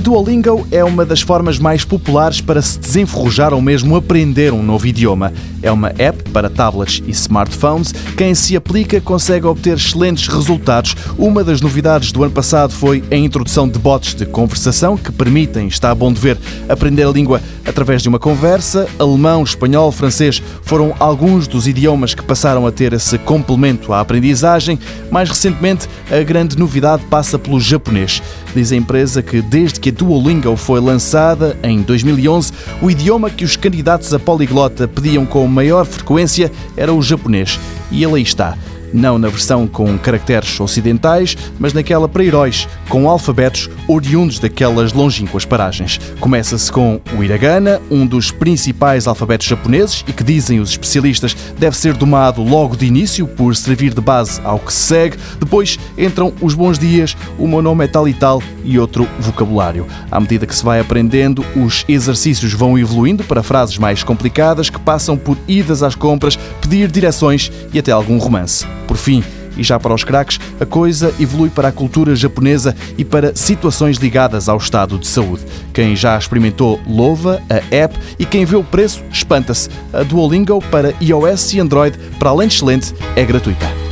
Duolingo é uma das formas mais populares para se desenferrujar ou mesmo aprender um novo idioma. É uma app para tablets e smartphones. Quem se aplica consegue obter excelentes resultados. Uma das novidades do ano passado foi a introdução de bots de conversação que permitem, está bom de ver, aprender a língua através de uma conversa. Alemão, espanhol, francês foram alguns dos idiomas que passaram a ter esse complemento à aprendizagem. Mais recentemente, a grande novidade passa pelo japonês. Diz a empresa que desde que a Duolingo foi lançada, em 2011, o idioma que os candidatos a poliglota pediam com maior frequência era o japonês. E ele aí está não na versão com caracteres ocidentais, mas naquela para heróis, com alfabetos oriundos daquelas longínquas paragens. Começa-se com o hiragana, um dos principais alfabetos japoneses e que, dizem os especialistas, deve ser domado logo de início por servir de base ao que se segue. Depois entram os bons dias, o meu nome é tal e tal e outro vocabulário. À medida que se vai aprendendo, os exercícios vão evoluindo para frases mais complicadas que passam por idas às compras, pedir direções e até algum romance. Por fim, e já para os craques, a coisa evolui para a cultura japonesa e para situações ligadas ao estado de saúde. Quem já experimentou louva a app e quem vê o preço espanta-se. A Duolingo para iOS e Android, para além de excelente, é gratuita.